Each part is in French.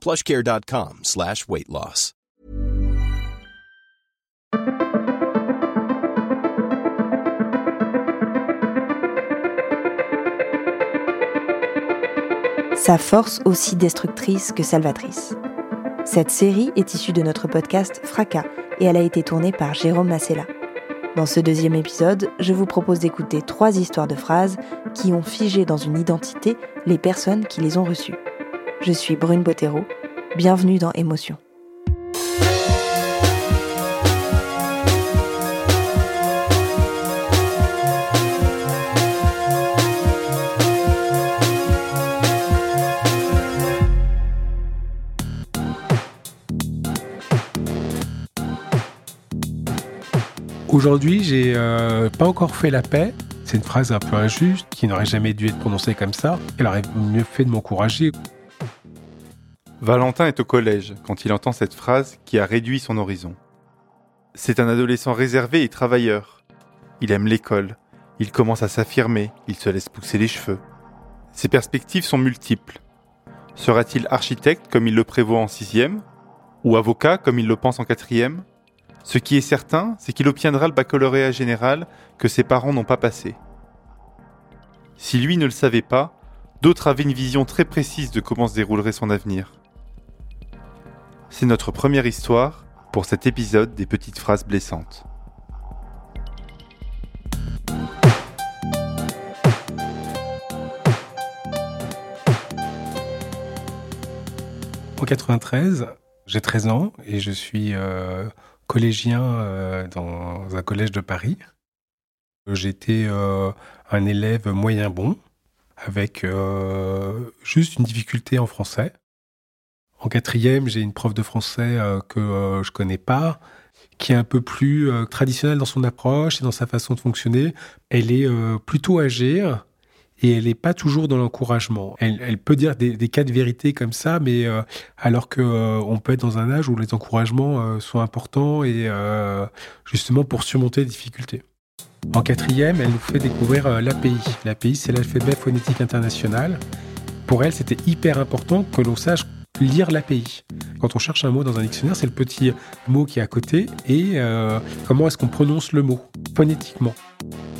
plushcare.com. Sa force aussi destructrice que salvatrice. Cette série est issue de notre podcast Fracas et elle a été tournée par Jérôme Massella. Dans ce deuxième épisode, je vous propose d'écouter trois histoires de phrases qui ont figé dans une identité les personnes qui les ont reçues. Je suis Brune Bottero, bienvenue dans Émotion. Aujourd'hui, j'ai euh, pas encore fait la paix. C'est une phrase un peu injuste qui n'aurait jamais dû être prononcée comme ça. Elle aurait mieux fait de m'encourager. Valentin est au collège quand il entend cette phrase qui a réduit son horizon. C'est un adolescent réservé et travailleur. Il aime l'école, il commence à s'affirmer, il se laisse pousser les cheveux. Ses perspectives sont multiples. Sera-t-il architecte comme il le prévoit en sixième Ou avocat comme il le pense en quatrième? Ce qui est certain, c'est qu'il obtiendra le baccalauréat général que ses parents n'ont pas passé. Si lui ne le savait pas, d'autres avaient une vision très précise de comment se déroulerait son avenir. C'est notre première histoire pour cet épisode des petites phrases blessantes. En 93, j'ai 13 ans et je suis euh, collégien euh, dans un collège de Paris. J'étais euh, un élève moyen bon, avec juste une difficulté en français. En quatrième, j'ai une prof de français que je connais pas, qui est un peu plus traditionnelle dans son approche et dans sa façon de fonctionner. Elle est plutôt âgée, et elle n'est pas toujours dans l'encouragement. Elle, peut dire des, cas de vérité comme ça, mais euh, alors que euh, on peut être dans un âge où les encouragements euh, sont importants et justement pour surmonter les difficultés. En quatrième, elle nous fait découvrir l'API. L'API, c'est l'alphabet phonétique international. Pour elle, c'était hyper important que l'on sache lire l'API. Quand on cherche un mot dans un dictionnaire, c'est le petit mot qui est à côté et comment est-ce qu'on prononce le mot phonétiquement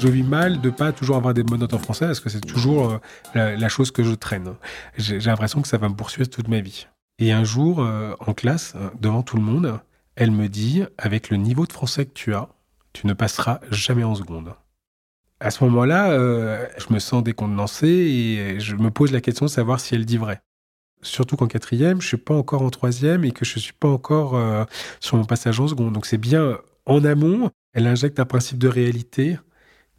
je vis mal de pas toujours avoir des bonnes notes en français parce que c'est toujours euh, la, chose que je traîne. J'ai l'impression que ça va me poursuivre toute ma vie. Et un jour, euh, en classe, euh, devant tout le monde, elle me dit, avec le niveau de français que tu as, tu ne passeras jamais en seconde. À ce moment-là, je me sens décontenancé et je me pose la question de savoir si elle dit vrai. Surtout qu'en quatrième, je suis pas encore en troisième et que je suis pas encore sur mon passage en seconde. Donc c'est bien en amont, elle injecte un principe de réalité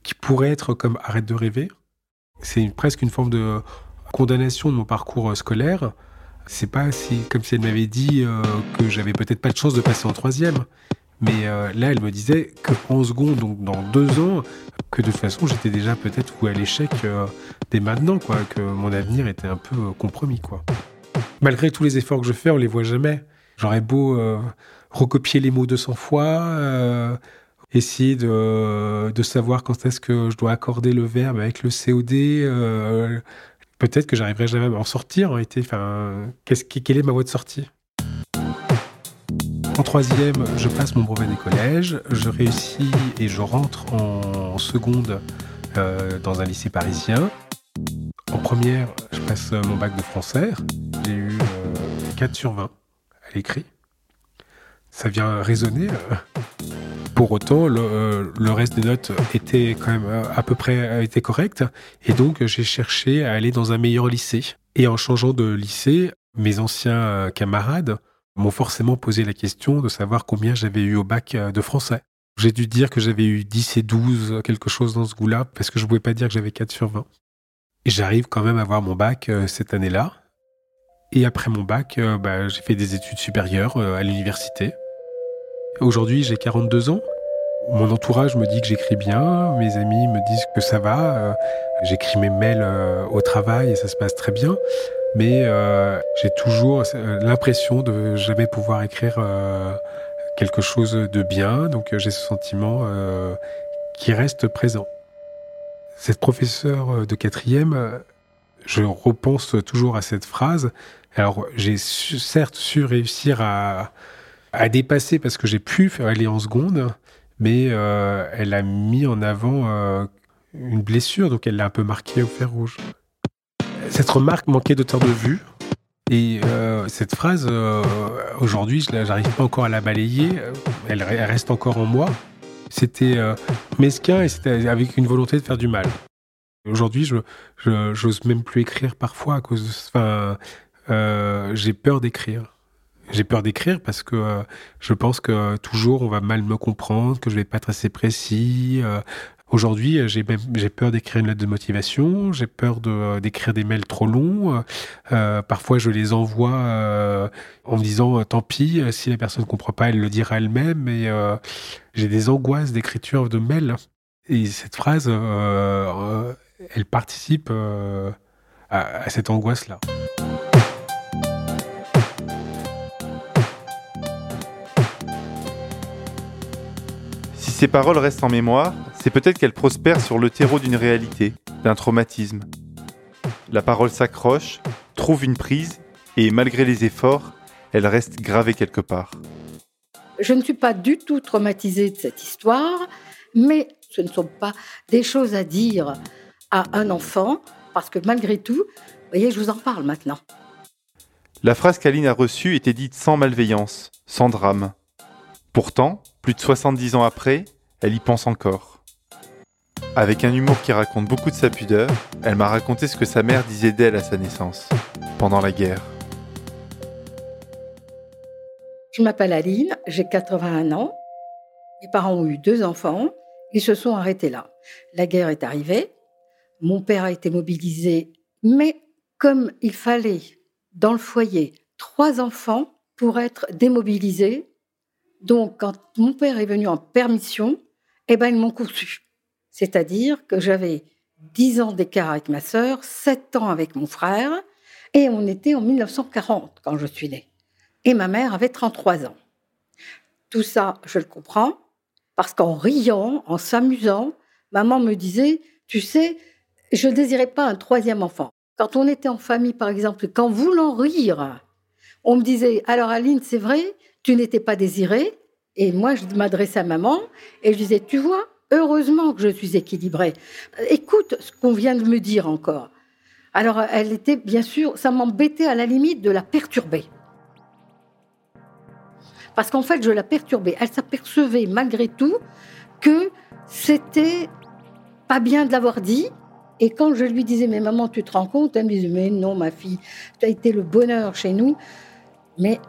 qui pourrait être comme arrête de rêver. C'est presque une forme de condamnation de mon parcours euh, scolaire. C'est pas comme si elle m'avait dit euh, que j'avais peut-être pas de chance de passer en troisième. Mais euh, là, elle me disait qu'en seconde, donc dans deux ans, que de toute façon, j'étais déjà peut-être ou à l'échec dès maintenant, quoi, que mon avenir était un peu compromis, quoi. Malgré tous les efforts que je fais, on les voit jamais. J'aurais beau recopier les mots 200 fois, essayer de, de savoir quand est-ce que je dois accorder le verbe avec le COD. Euh, peut-être que j'arriverai jamais à m'en sortir en. Enfin, qu'est-ce, quelle est ma voie de sortie? En troisième, je passe mon brevet des collèges. Je réussis et je rentre en seconde euh, dans un lycée parisien. En première, je passe mon bac de français. J'ai eu 4 euh, sur 20 à l'écrit. ça vient résonner. Pour autant, le, le, reste des notes était quand même à peu près était correct, et donc j'ai cherché à aller dans un meilleur lycée. Et en changeant de lycée, mes anciens camarades m'ont forcément posé la question de savoir combien j'avais eu au bac de français. J'ai dû dire que j'avais eu 10 et 12, quelque chose dans ce goût-là, parce que je ne pouvais pas dire que j'avais 4 sur 20. Et j'arrive quand même à avoir mon bac euh, cette année-là. Et après mon bac, euh, bah, j'ai fait des études supérieures euh, à l'université. Aujourd'hui, j'ai 42 ans. Mon entourage me dit que j'écris bien, mes amis me disent que ça va. J'écris mes mails au travail et ça se passe très bien. Mais j'ai toujours l'impression de jamais pouvoir écrire quelque chose de bien. Donc j'ai ce sentiment qui reste présent. Cette professeure euh, de quatrième, euh, je repense toujours à cette phrase. Alors, j'ai certes su réussir à, dépasser parce que j'ai pu aller en seconde, mais euh, elle a mis en avant une blessure, donc elle l'a un peu marqué au fer rouge. Cette remarque manquait d'auteur de vue. Et cette phrase, aujourd'hui, je n'arrive pas encore à la balayer. elle reste encore en moi. C'était euh, mesquin et c'était avec une volonté de faire du mal. Aujourd'hui, je j'ose même plus écrire parfois à cause de. Euh, j'ai peur d'écrire. J'ai peur d'écrire parce que euh, je pense que toujours on va mal me comprendre, que je vais pas être assez précis, Aujourd'hui, euh, j'ai j'ai peur d'écrire une lettre de motivation, j'ai peur d'écrire des mails trop longs. Parfois, je les envoie en me disant tant pis, si la personne ne comprend pas, elle le dira elle-même. Mais j'ai des angoisses d'écriture de mails. Et cette phrase, elle participe à cette angoisse-là. Ces paroles restent en mémoire, c'est peut-être qu'elle prospère sur le terreau d'une réalité, d'un traumatisme. La parole s'accroche, trouve une prise, et malgré les efforts, elle reste gravée quelque part. Je ne suis pas du tout traumatisée de cette histoire, mais ce ne sont pas des choses à dire à un enfant, parce que malgré tout, vous voyez, je vous en parle maintenant. La phrase qu'Aline a reçue était dite sans malveillance, sans drame. Pourtant, plus de 70 ans après, elle y pense encore. Avec un humour qui raconte beaucoup de sa pudeur, elle m'a raconté ce que sa mère disait d'elle à sa naissance, pendant la guerre. Je m'appelle Aline, j'ai 81 ans. Mes parents ont eu deux enfants. Ils se sont arrêtés là. La guerre est arrivée. Mon père a été mobilisé. Mais comme il fallait, dans le foyer, trois enfants pour être démobilisés, donc quand mon père est venu en permission, eh ben, ils m'ont conçu. C'est-à-dire que j'avais 10 ans d'écart avec ma sœur, 7 ans avec mon frère, et on était en 1940 quand je suis née. Et ma mère avait 33 ans. Tout ça, je le comprends, parce qu'en riant, en s'amusant, maman me disait, tu sais, je ne désirais pas un troisième enfant. Quand on était en famille, par exemple, qu'en voulant rire, on me disait, alors Aline, c'est vrai, tu n'étais pas désirée. Et moi, je m'adressais à maman et je disais, tu vois, Heureusement que je suis équilibrée. Écoute ce qu'on vient de me dire encore. Alors, elle était, bien sûr, ça m'embêtait à la limite de la perturber. Parce qu'en fait, je la perturbais. Elle s'apercevait malgré tout que c'était pas bien de l'avoir dit. Et quand je lui disais, mais maman, tu te rends compte? Elle me disait, mais non, ma fille, tu as été le bonheur chez nous. Mais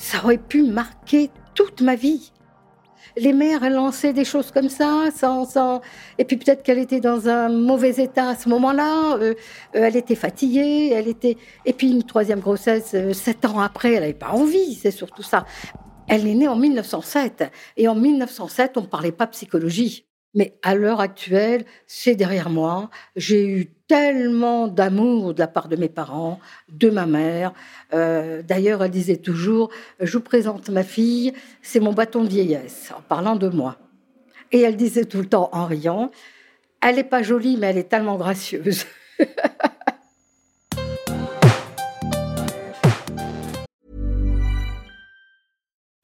ça aurait pu marquer toute ma vie les mères, elles lançaient des choses comme ça, sans, et puis peut-être qu'elle était dans un mauvais état à ce moment-là. Euh, euh, elle était fatiguée, elle était. Et puis une troisième grossesse, euh, sept ans après, elle n'avait pas envie. C'est surtout ça. Elle est née en 1907, et en 1907, on ne parlait pas psychologie. Mais à l'heure actuelle, c'est derrière moi. J'ai eu tellement d'amour de la part de mes parents, de ma mère. Euh, d'ailleurs, elle disait toujours, je vous présente ma fille, c'est mon bâton de vieillesse, en parlant de moi. Et elle disait tout le temps en riant, elle n'est pas jolie, mais elle est tellement gracieuse.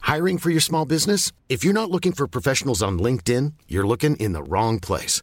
Hiring for your small business? If you're not looking for professionals on LinkedIn, you're looking in the wrong place.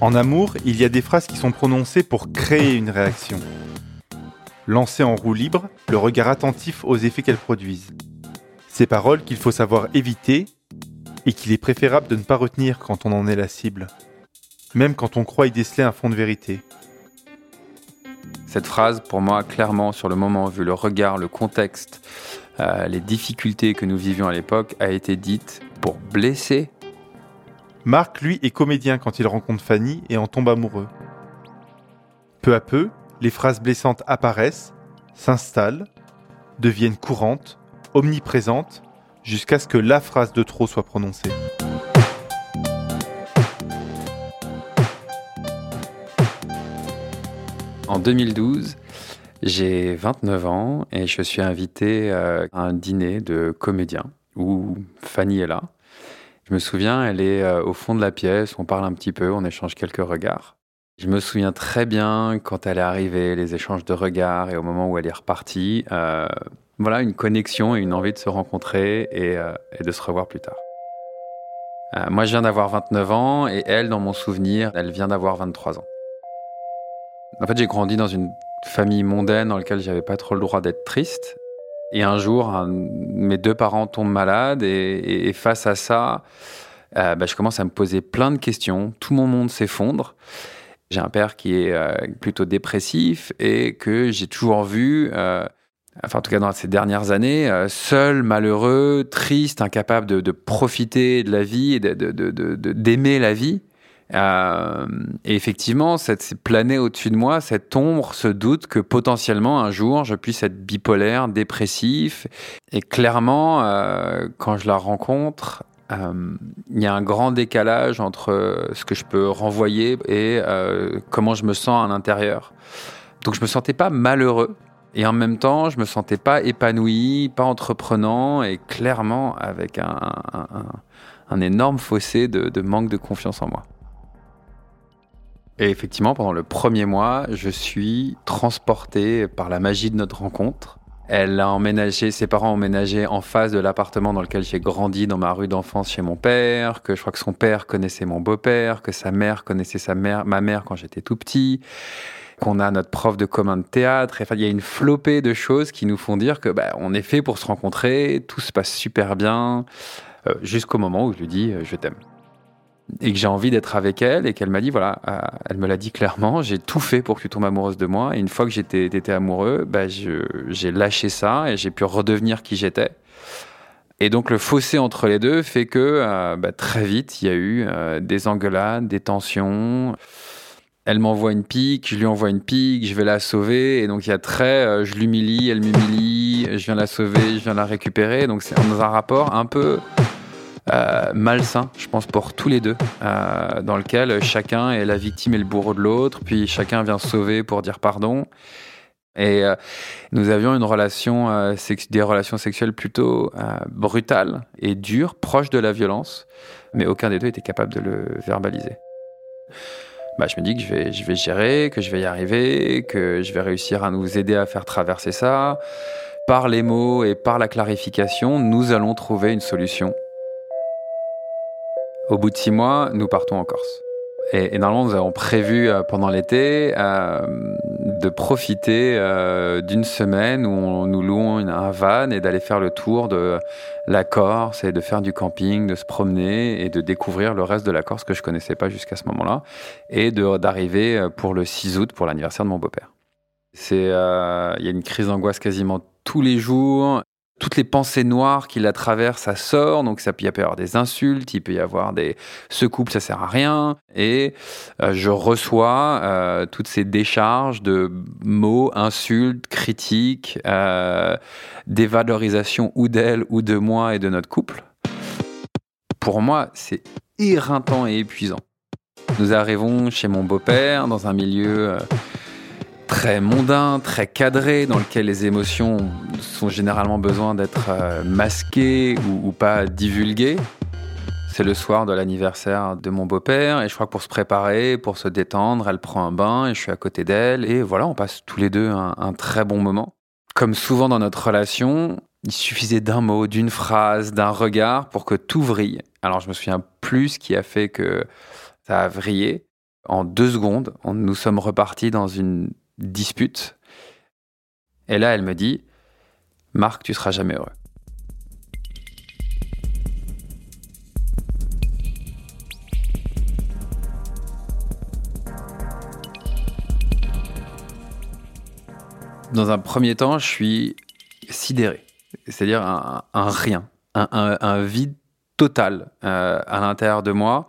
En amour, il y a des phrases qui sont prononcées pour créer une réaction. Lancer en roue libre, le regard attentif aux effets qu'elles produisent. Ces paroles qu'il faut savoir éviter et qu'il est préférable de ne pas retenir quand on en est la cible, même quand on croit y déceler un fond de vérité. Cette phrase, pour moi, clairement, sur le moment, vu le regard, le contexte, euh, les difficultés que nous vivions à l'époque, a été dite pour blesser. Marc, lui, est comédien quand il rencontre Fanny et en tombe amoureux. Peu à peu, les phrases blessantes apparaissent, s'installent, deviennent courantes, omniprésentes, jusqu'à ce que la phrase de trop soit prononcée. En 2012, j'ai 29 ans et je suis invité euh, à un dîner de comédiens où Fanny est là. Je me souviens, elle est euh, au fond de la pièce, on parle un petit peu, on échange quelques regards. Je me souviens très bien quand elle est arrivée, les échanges de regards et au moment où elle est repartie. euh, voilà, une connexion et une envie de se rencontrer et, euh, de se revoir plus tard. Moi, je viens d'avoir 29 ans et elle, dans mon souvenir, elle vient d'avoir 23 ans. En fait, j'ai grandi dans une famille mondaine dans laquelle j'avais pas trop le droit d'être triste. Et un jour, un- mes deux parents tombent malades et, face à ça, euh, bah, je commence à me poser plein de questions. Tout mon monde s'effondre. J'ai un père qui est euh, plutôt dépressif et que j'ai toujours vu, euh, enfin en tout cas dans ces dernières années, euh, seul, malheureux, triste, incapable de, de profiter de la vie et d'aimer la vie. Euh, et effectivement, cette c'est plané au-dessus de moi cette ombre, ce doute que potentiellement un jour je puisse être bipolaire, dépressif. Et clairement, euh, quand je la rencontre, euh, il y a un grand décalage entre ce que je peux renvoyer et comment je me sens à l'intérieur. Donc je me sentais pas malheureux. Et en même temps, je me sentais pas épanoui, pas entreprenant, et clairement avec un, énorme fossé de manque de confiance en moi. Et effectivement, pendant le premier mois, je suis transporté par la magie de notre rencontre. Elle a emménagé, ses parents ont emménagé en face de l'appartement dans lequel j'ai grandi dans ma rue d'enfance chez mon père, que je crois que son père connaissait mon beau-père, que sa mère connaissait sa mère, ma mère quand j'étais tout petit, qu'on a notre prof de commun de théâtre. Enfin, il y a une flopée de choses qui nous font dire que bah, on est fait pour se rencontrer, tout se passe super bien, euh, jusqu'au moment où je lui dis euh, je t'aime et que j'ai envie d'être avec elle et qu'elle m'a dit voilà, euh, elle me l'a dit clairement, j'ai tout fait pour que tu tombes amoureuse de moi et une fois que j'étais étais amoureux, bah, j'ai lâché ça et j'ai pu redevenir qui j'étais. Et donc le fossé entre les deux fait que euh, bah, très vite il y a eu euh, des engueulades, des tensions. Elle m'envoie une pique, je lui envoie une pique, je vais la sauver et donc il y a très, je l'humilie, elle m'humilie, je viens la sauver, je viens la récupérer. Donc c'est dans un rapport un peu euh, malsain, je pense, pour tous les deux, euh, dans lequel chacun est la victime et le bourreau de l'autre, puis chacun vient sauver pour dire pardon. Et euh, nous avions une relation, euh, des relations sexuelles plutôt euh, brutales et dures, proches de la violence, mais aucun des deux était capable de le verbaliser. Bah, je me dis que je vais, je vais gérer, que je vais y arriver, que je vais réussir à nous aider à faire traverser ça. Par les mots et par la clarification, nous allons trouver une solution. Au bout de six mois, nous partons en Corse. Et, normalement, nous avons prévu euh, pendant l'été euh, de profiter euh, d'une semaine où on, nous louons une- un van et d'aller faire le tour de la Corse et de faire du camping, de se promener et de découvrir le reste de la Corse que je connaissais pas jusqu'à ce moment-là et d'arriver pour le 6 août pour l'anniversaire de mon beau-père. Il y a une crise d'angoisse quasiment tous les jours. Toutes les pensées noires qui la traversent, ça sort. Donc, ça peut y avoir des insultes, il peut y avoir des ce couple, ça sert à rien. Et euh, je reçois euh, toutes ces décharges de mots, insultes, critiques, euh, dévalorisation ou d'elle ou de moi et de notre couple. Pour moi, c'est éreintant et épuisant. Nous arrivons chez mon beau-père dans un milieu euh, très mondain, très cadré, dans lequel les émotions sont généralement besoin d'être euh, masquées ou, pas divulguées. C'est le soir de l'anniversaire de mon beau-père et je crois que pour se préparer, pour se détendre, elle prend un bain et je suis à côté d'elle et voilà, on passe tous les deux un, un très bon moment. Comme souvent dans notre relation, il suffisait d'un mot, d'une phrase, d'un regard pour que tout vrille. Alors je me souviens plus ce qui a fait que ça a vrillé. En deux secondes, on- nous sommes repartis dans une dispute. Et là, elle me dit, Marc, tu seras jamais heureux. Dans un premier temps, je suis sidéré, c'est-à-dire un, rien, un vide total euh, à l'intérieur de moi.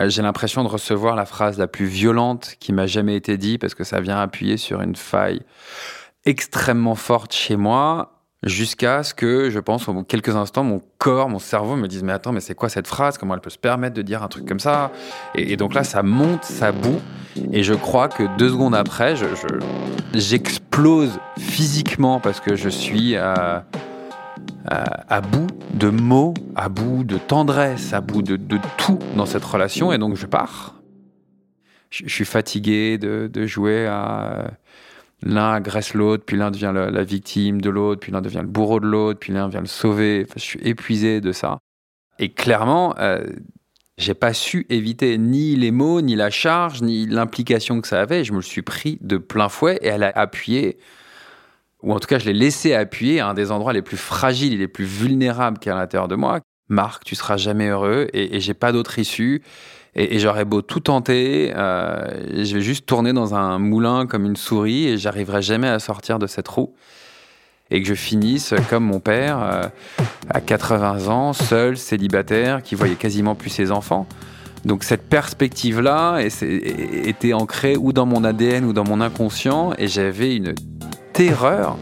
Euh, J'ai l'impression de recevoir la phrase la plus violente qui m'a jamais été dite parce que ça vient appuyer sur une faille extrêmement forte chez moi jusqu'à ce que, je pense, de quelques instants, mon corps, mon cerveau me dise mais attends, mais c'est quoi cette phrase? Comment elle peut se permettre de dire un truc comme ça? Et, donc là, ça monte, ça bout. Et je crois que deux secondes après, je, je- j'explose physiquement parce que je suis à, à, à bout de mots, à bout de tendresse, à bout de, tout dans cette relation et donc je pars. Je, suis fatigué de, jouer à l'un agresse l'autre, puis l'un devient la, victime de l'autre, puis l'un devient le bourreau de l'autre, puis l'un vient le sauver. Je suis épuisé de ça. Et clairement, euh, j'ai pas su éviter ni les mots, ni la charge, ni l'implication que ça avait. Je me le suis pris de plein fouet et elle a appuyé, ou en tout cas, je l'ai laissé appuyer à un des endroits les plus fragiles et les plus vulnérables qu'il y a à l'intérieur de moi. Marc, tu seras jamais heureux et, et j'ai pas d'autre issue. Et, j'aurais beau tout tenter, euh, je vais juste tourner dans un moulin comme une souris et j'arriverai jamais à sortir de cette roue. Et que je finisse comme mon père, euh, à 80 ans, seul, célibataire, qui voyait quasiment plus ses enfants. Donc cette perspective-là était ancrée ou dans mon ADN ou dans mon inconscient et j'avais une terreur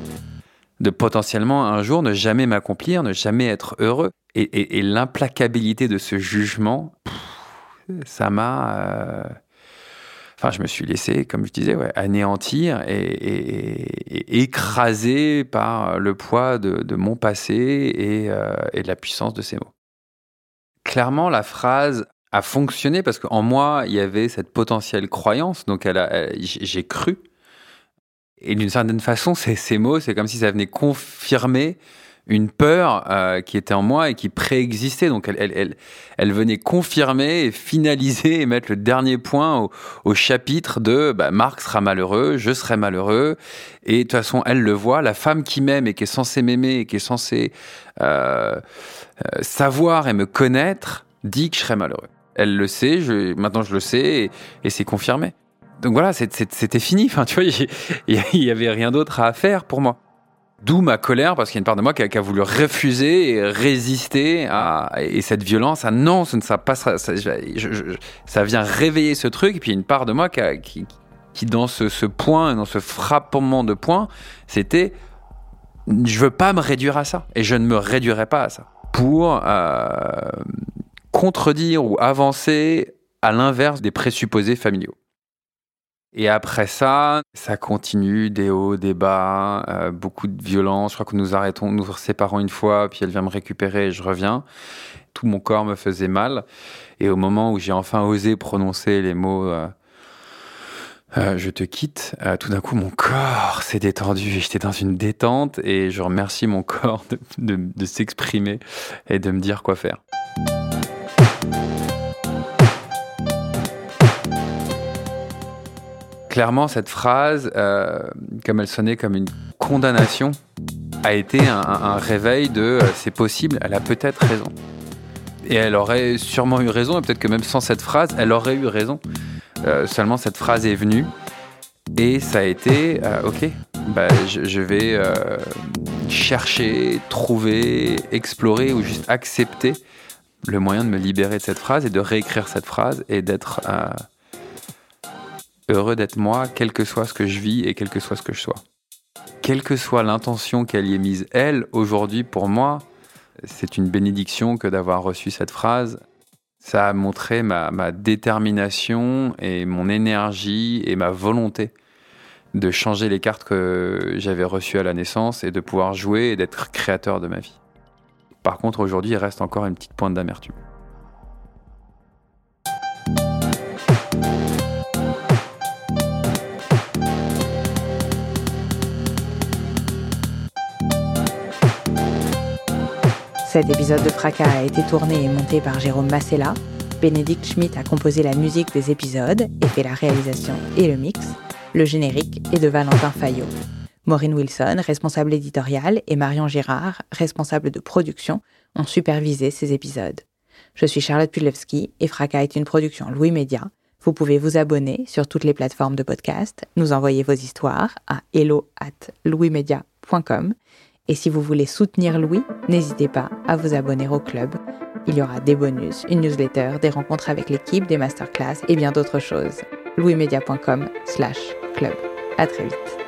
de potentiellement un jour ne jamais m'accomplir, ne jamais être heureux. Et, l'implacabilité de ce jugement, ça m'a... euh, Enfin, je me suis laissé, comme je disais, anéantir et, et- écrasé par le poids de, mon passé et, euh, et de la puissance de ces mots. Clairement, la phrase a fonctionné parce qu'en moi, il y avait cette potentielle croyance, donc j'ai cru. Et d'une certaine façon, ces, mots, c'est comme si ça venait confirmer une peur euh, qui était en moi et qui préexistait. Donc elle, elle, elle, venait confirmer et finaliser et mettre le dernier point au, au chapitre de bah, Marc sera malheureux, je serai malheureux. Et de toute façon, elle le voit, la femme qui m'aime et qui est censée m'aimer et qui est censée euh, euh, savoir et me connaître dit que je serai malheureux. Elle le sait, je, maintenant je le sais et c'est confirmé. Donc voilà, c'était fini. Enfin, tu vois, il y avait rien d'autre à faire pour moi. D'où ma colère, parce qu'il y a une part de moi qui a, voulu refuser et résister à et cette violence. Non, ce ne sera pas ça. Ça, ça vient réveiller ce truc. Et puis il y a une part de moi qui dans ce, ce point, dans ce frappement de point, c'était je veux pas me réduire à ça et je ne me réduirai pas à ça pour euh, contredire ou avancer à l'inverse des présupposés familiaux. Et après ça, ça continue, des hauts, des bas, euh, beaucoup de violence. Je crois que nous arrêtons, nous séparons une fois, puis elle vient me récupérer et je reviens. Tout mon corps me faisait mal. Et au moment où j'ai enfin osé prononcer les mots euh, euh, je te quitte, tout d'un coup mon corps s'est détendu j'étais dans une détente et je remercie mon corps de s'exprimer et de me dire quoi faire. Clairement, cette phrase, euh, comme elle sonnait comme une condamnation, a été un, réveil de euh, c'est possible, elle a peut-être raison. Et elle aurait sûrement eu raison, et peut-être que même sans cette phrase, elle aurait eu raison. Euh, seulement cette phrase est venue, et ça a été ok, bah, je, vais chercher, trouver, explorer ou juste accepter le moyen de me libérer de cette phrase et de réécrire cette phrase et d'être heureux d'être moi, quel que soit ce que je vis et quel que soit ce que je sois. Quelle que soit l'intention qu'elle y ait mise, elle, aujourd'hui, pour moi, c'est une bénédiction que d'avoir reçu cette phrase. Ça a montré ma, ma détermination et mon énergie et ma volonté de changer les cartes que j'avais reçues à la naissance et de pouvoir jouer et d'être créateur de ma vie. Par contre, aujourd'hui, il reste encore une petite pointe d'amertume. Cet épisode de Fracas a été tourné et monté par Jérôme Massella. Bénédicte Schmitt a composé la musique des épisodes et fait la réalisation et le mix. Le générique est de Valentin Fayot. Maureen Wilson, responsable éditoriale, et Marion Girard, responsable de production, ont supervisé ces épisodes. Je suis Charlotte Pudlewski et Fracas est une production Louis Média. Vous pouvez vous abonner sur toutes les plateformes de podcast, nous envoyer vos histoires à hello at louismedia.com et si vous voulez soutenir Louis, n'hésitez pas à vous abonner au club. Il y aura des bonus, une newsletter, des rencontres avec l'équipe, des masterclass et bien d'autres choses. louismedia.com slash club. À très vite.